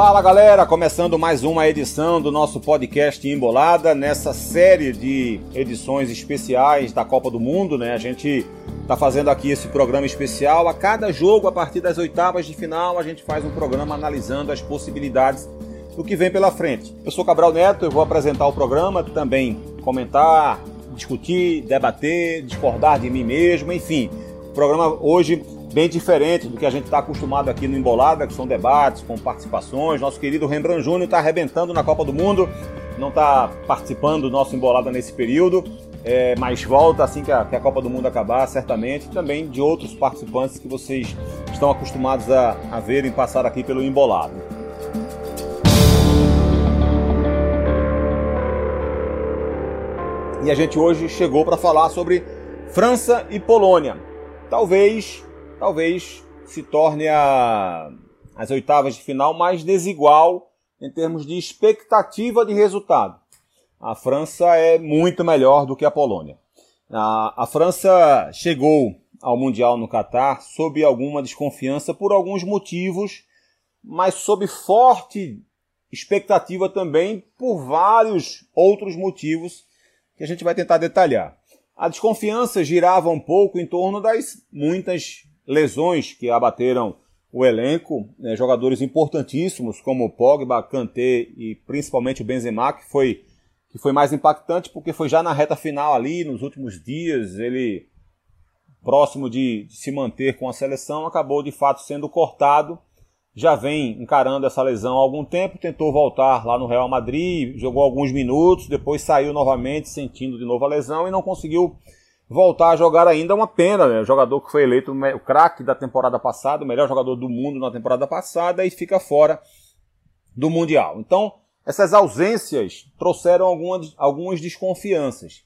Fala galera, começando mais uma edição do nosso podcast Embolada, nessa série de edições especiais da Copa do Mundo, né? A gente tá fazendo aqui esse programa especial. A cada jogo, a partir das oitavas de final, a gente faz um programa analisando as possibilidades do que vem pela frente. Eu sou Cabral Neto, eu vou apresentar o programa, também comentar, discutir, debater, discordar de mim mesmo, enfim. O programa hoje bem diferente do que a gente está acostumado aqui no Embolada, que são debates com participações. Nosso querido Rembrandt Júnior está arrebentando na Copa do Mundo, não está participando do nosso Embolada nesse período, é, mas volta assim que a, que a, Copa do Mundo acabar, certamente, também de outros participantes que vocês estão acostumados a, a verem passar aqui pelo Embolado. E a gente hoje chegou para falar sobre França e Polônia. Talvez talvez se torne a, as oitavas de final mais desigual em termos de expectativa de resultado. A França é muito melhor do que a Polônia. A, a França chegou ao Mundial no Catar sob alguma desconfiança por alguns motivos, mas sob forte expectativa também por vários outros motivos que a gente vai tentar detalhar. A desconfiança girava um pouco em torno das muitas lesões que abateram o elenco, né, jogadores importantíssimos como Pogba, Kanté e principalmente o Benzema, que foi, que foi mais impactante porque foi já na reta final ali, nos últimos dias, ele próximo de, de se manter com a seleção, acabou de fato sendo cortado, já vem encarando essa lesão há algum tempo, tentou voltar lá no Real Madrid, jogou alguns minutos, depois saiu novamente sentindo de novo a lesão e não conseguiu voltar a jogar ainda é uma pena, né? O jogador que foi eleito o craque da temporada passada, o melhor jogador do mundo na temporada passada e fica fora do Mundial. Então, essas ausências trouxeram algumas, algumas desconfianças.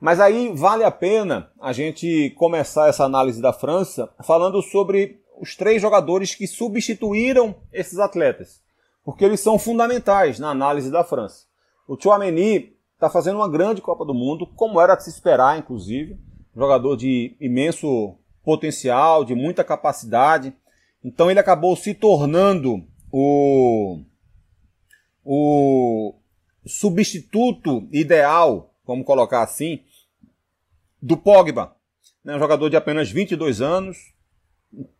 Mas aí vale a pena a gente começar essa análise da França falando sobre os três jogadores que substituíram esses atletas, porque eles são fundamentais na análise da França. O Chouameni está fazendo uma grande Copa do Mundo, como era de se esperar, inclusive. Jogador de imenso potencial, de muita capacidade. Então ele acabou se tornando o, o substituto ideal, vamos colocar assim, do Pogba. Né? Um jogador de apenas 22 anos,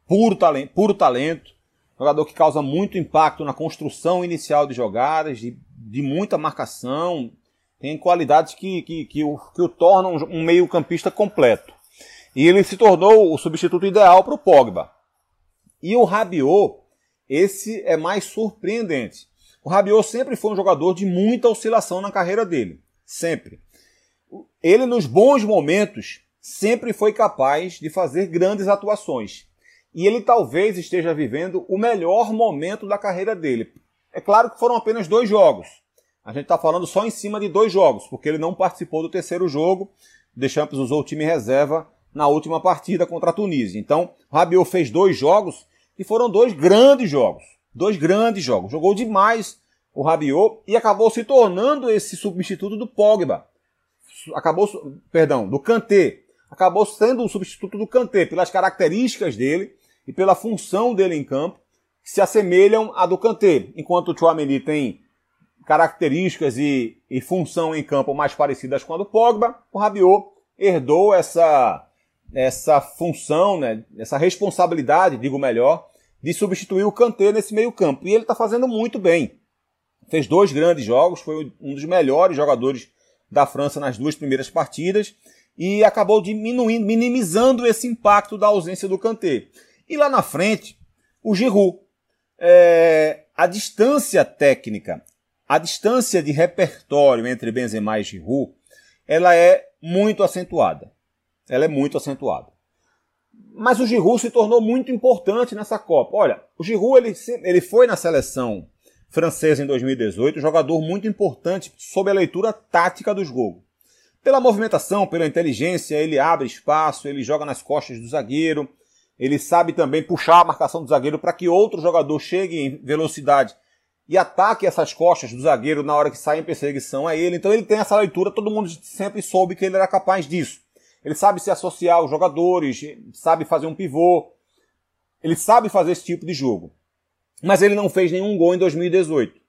puro talento, puro talento, jogador que causa muito impacto na construção inicial de jogadas, de, de muita marcação, tem qualidades que, que, que, o, que o tornam um meio-campista completo. E ele se tornou o substituto ideal para o Pogba. E o Rabiot, esse é mais surpreendente. O Rabiot sempre foi um jogador de muita oscilação na carreira dele. Sempre. Ele, nos bons momentos, sempre foi capaz de fazer grandes atuações. E ele talvez esteja vivendo o melhor momento da carreira dele. É claro que foram apenas dois jogos. A gente está falando só em cima de dois jogos, porque ele não participou do terceiro jogo. Deschamps usou o time reserva na última partida contra a Tunísia. Então, Rabiot fez dois jogos e foram dois grandes jogos. Dois grandes jogos. Jogou demais o Rabiot e acabou se tornando esse substituto do Pogba. Acabou, perdão, do Kanté. Acabou sendo o substituto do Kanté pelas características dele e pela função dele em campo, que se assemelham à do Kanté. Enquanto o Chouameni tem características e, e função em campo mais parecidas com a do Pogba, o Rabiot herdou essa, essa função, né, essa responsabilidade, digo melhor, de substituir o Kanté nesse meio campo. E ele está fazendo muito bem. Fez dois grandes jogos, foi um dos melhores jogadores da França nas duas primeiras partidas e acabou diminuindo, minimizando esse impacto da ausência do Kanté. E lá na frente, o Giroud. É, a distância técnica a distância de repertório entre Benzema e Giroud, ela é muito acentuada. Ela é muito acentuada. Mas o Giroud se tornou muito importante nessa Copa. Olha, o Giroud ele, ele foi na seleção francesa em 2018, jogador muito importante sob a leitura tática do jogo. Pela movimentação, pela inteligência, ele abre espaço, ele joga nas costas do zagueiro, ele sabe também puxar a marcação do zagueiro para que outro jogador chegue em velocidade e ataque essas costas do zagueiro na hora que sai em perseguição a ele. Então ele tem essa leitura, todo mundo sempre soube que ele era capaz disso. Ele sabe se associar aos jogadores, sabe fazer um pivô, ele sabe fazer esse tipo de jogo. mas ele não fez nenhum gol em 2018.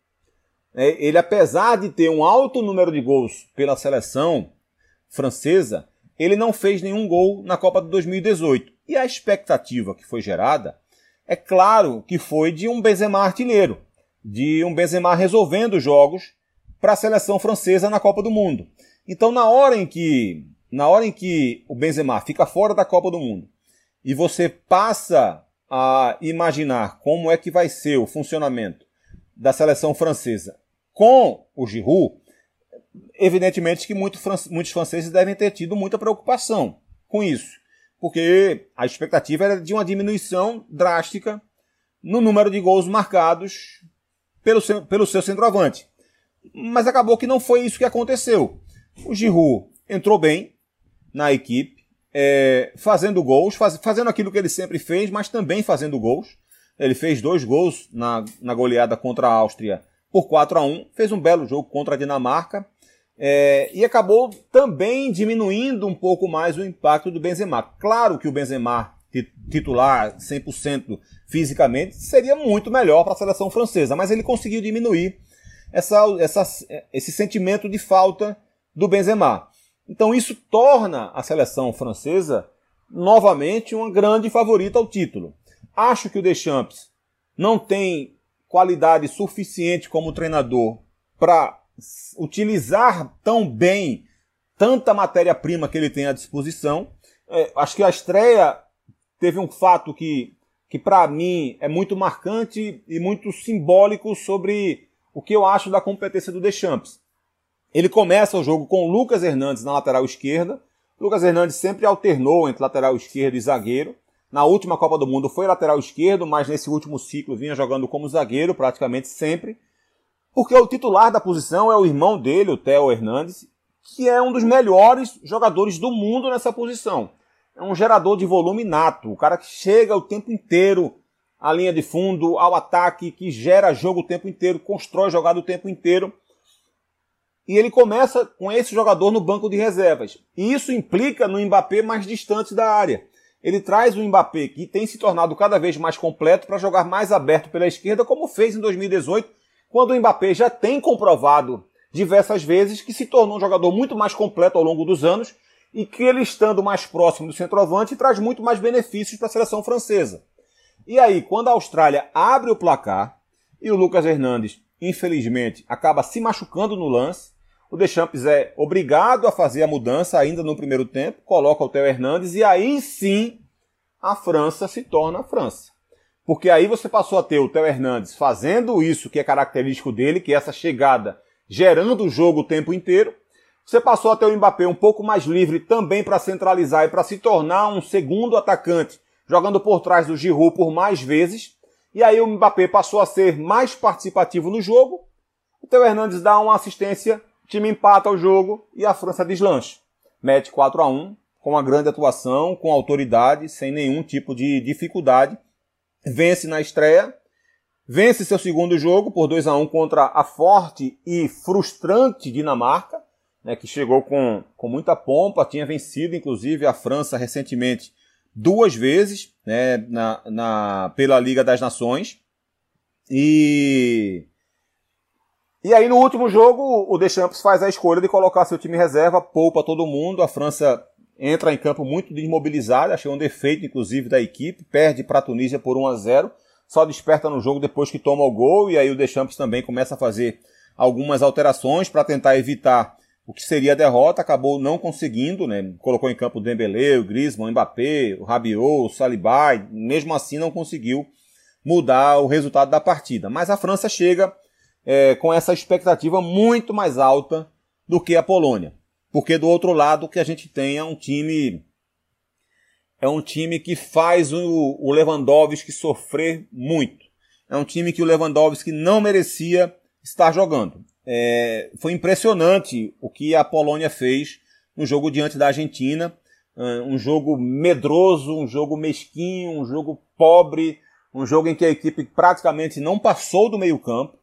É, ele, apesar de ter um alto número de gols pela seleção francesa, ele não fez nenhum gol na Copa de 2018. E a expectativa que foi gerada, é claro que foi de um Benzema artilheiro, de um Benzema resolvendo jogos para a seleção francesa na Copa do Mundo. Então, na hora em que na hora em que o Benzema fica fora da Copa do Mundo e você passa a imaginar como é que vai ser o funcionamento da seleção francesa com o Giroud, evidentemente que muito, muitos franceses devem ter tido muita preocupação com isso, porque a expectativa era de uma diminuição drástica no número de gols marcados pelo seu, pelo seu centroavante. Mas acabou que não foi isso que aconteceu. O Giroud entrou bem na equipe, é, fazendo gols, faz, fazendo aquilo que ele sempre fez, mas também fazendo gols. Ele fez dois gols na, na goleada contra a Áustria por 4 a 1 fez um belo jogo contra a Dinamarca é, e acabou também diminuindo um pouco mais o impacto do Benzema. Claro que o Benzema titular 100% fisicamente seria muito melhor para a seleção francesa, mas ele conseguiu diminuir essa, essa, esse sentimento de falta do Benzema. Então isso torna a seleção francesa novamente uma grande favorita ao título. Acho que o Deschamps não tem qualidade suficiente como treinador para utilizar tão bem tanta matéria-prima que ele tem à disposição. É, acho que a estreia teve um fato que, que para mim é muito marcante e muito simbólico sobre o que eu acho da competência do Deschamps. Ele começa o jogo com o Lucas Hernandes na lateral esquerda. Lucas Hernandes sempre alternou entre lateral esquerdo e zagueiro. Na última Copa do Mundo foi lateral esquerdo, mas nesse último ciclo vinha jogando como zagueiro praticamente sempre. Porque o titular da posição é o irmão dele, o Theo Hernandes, que é um dos melhores jogadores do mundo nessa posição. É um gerador de volume nato, o cara que chega o tempo inteiro à linha de fundo, ao ataque, que gera jogo o tempo inteiro, constrói jogada o tempo inteiro. E ele começa com esse jogador no banco de reservas. E isso implica no Mbappé mais distante da área. Ele traz o Mbappé, que tem se tornado cada vez mais completo, para jogar mais aberto pela esquerda, como fez em 2018, quando o Mbappé já tem comprovado diversas vezes que se tornou um jogador muito mais completo ao longo dos anos e que ele estando mais próximo do centroavante traz muito mais benefícios para a seleção francesa. E aí, quando a Austrália abre o placar e o Lucas Hernandes, infelizmente, acaba se machucando no lance, o Deschamps é obrigado a fazer a mudança ainda no primeiro tempo, coloca o Theo Hernandes e aí sim a França se torna a França. Porque aí você passou a ter o Theo Hernandes fazendo isso que é característico dele, que é essa chegada gerando o jogo o tempo inteiro. Você passou a ter o Mbappé um pouco mais livre também para centralizar e para se tornar um segundo atacante, jogando por trás do Giroud por mais vezes. E aí o Mbappé passou a ser mais participativo no jogo. O Theo Hernandes dá uma assistência, o time empata o jogo e a França deslancha. Mete 4 a 1 com uma grande atuação, com autoridade, sem nenhum tipo de dificuldade vence na estreia, vence seu segundo jogo por 2 a 1 contra a forte e frustrante Dinamarca, né, que chegou com, com muita pompa, tinha vencido inclusive a França recentemente duas vezes né, na, na, pela Liga das Nações. E, e aí no último jogo o Deschamps faz a escolha de colocar seu time reserva, poupa todo mundo, a França entra em campo muito desmobilizado, achei um defeito inclusive da equipe, perde para a Tunísia por 1 a 0, só desperta no jogo depois que toma o gol e aí o Deschamps também começa a fazer algumas alterações para tentar evitar o que seria a derrota, acabou não conseguindo, né? Colocou em campo o Dembélé, o Griezmann, o Mbappé, o Rabiot, o Saliba, e mesmo assim não conseguiu mudar o resultado da partida. Mas a França chega é, com essa expectativa muito mais alta do que a Polônia. Porque do outro lado o que a gente tem é um time é um time que faz o, o Lewandowski sofrer muito. É um time que o Lewandowski não merecia estar jogando. É, foi impressionante o que a Polônia fez no jogo diante da Argentina. Um jogo medroso, um jogo mesquinho, um jogo pobre, um jogo em que a equipe praticamente não passou do meio-campo.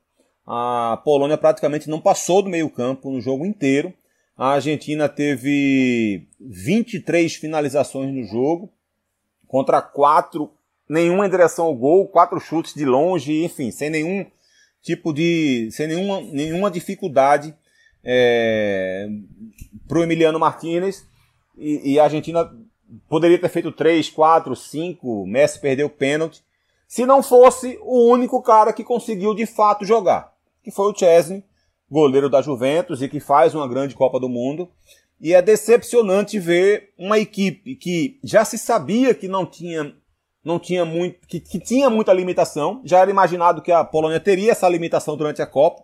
A Polônia praticamente não passou do meio-campo no jogo inteiro. A Argentina teve 23 finalizações no jogo, contra 4 nenhuma em direção ao gol, quatro chutes de longe, enfim, sem nenhum tipo de. sem nenhuma, nenhuma dificuldade é, para o Emiliano Martinez. E, e, a Argentina poderia ter feito 3, 4, 5, Messi perdeu o pênalti. Se não fosse o único cara que conseguiu de fato jogar, que foi o Chesney, goleiro da Juventus e que faz uma grande Copa do Mundo. E é decepcionante ver uma equipe que já se sabia que não tinha não tinha muito que, que tinha muita limitação, já era imaginado que a Polônia teria essa limitação durante a Copa,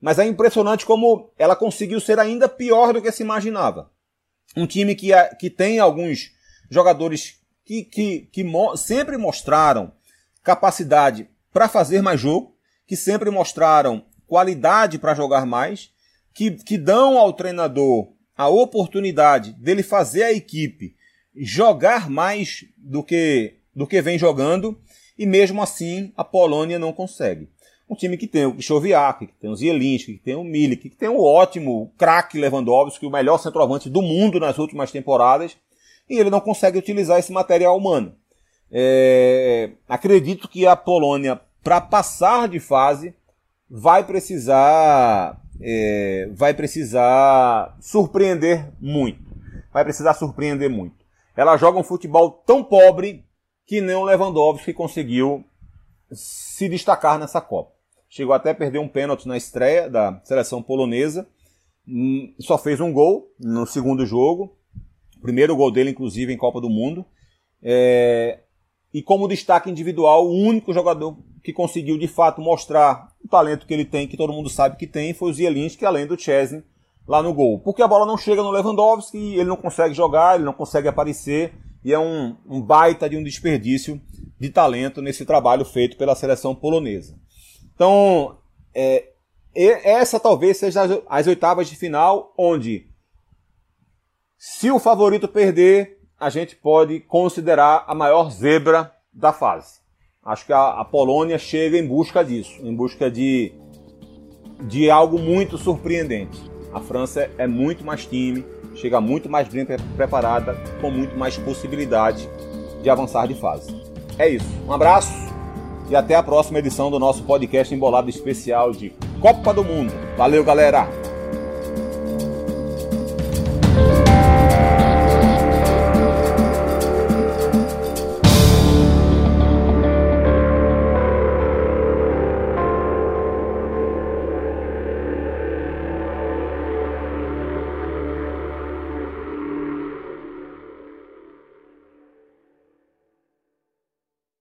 mas é impressionante como ela conseguiu ser ainda pior do que se imaginava. Um time que, que tem alguns jogadores que, que, que mo sempre mostraram capacidade para fazer mais jogo, que sempre mostraram qualidade para jogar mais, que, que dão ao treinador a oportunidade dele fazer a equipe jogar mais do que, do que vem jogando, e mesmo assim a Polônia não consegue. Um time que tem o Choviak, que tem o Zielinski, que tem o Milik, que tem o ótimo craque Lewandowski, o melhor centroavante do mundo nas últimas temporadas, e ele não consegue utilizar esse material humano. É, acredito que a Polônia, para passar de fase, vai precisar é, vai precisar surpreender muito. Vai precisar surpreender muito. Ela joga um futebol tão pobre que nem o Lewandowski conseguiu se destacar nessa Copa. Chegou até a perder um pênalti na estreia da seleção polonesa. Hum, só fez um gol no segundo jogo. Primeiro gol dele, inclusive, em Copa do Mundo. É... E como destaque individual, o único jogador que conseguiu de fato mostrar o talento que ele tem, que todo mundo sabe que tem, foi o Zielinski, além do Chesney lá no gol. Porque a bola não chega no Lewandowski, ele não consegue jogar, ele não consegue aparecer, e é um, um baita de um desperdício de talento nesse trabalho feito pela seleção polonesa. Então, é, essa talvez seja as, as oitavas de final, onde se o favorito perder, a gente pode considerar a maior zebra da fase. Acho que a, a Polônia chega em busca disso, em busca de, de algo muito surpreendente. A França é muito mais time, chega muito mais bem preparada, com muito mais possibilidade de avançar de fase. É isso. Um abraço e até a próxima edição do nosso podcast embolado especial de Copa do Mundo. Valeu, galera!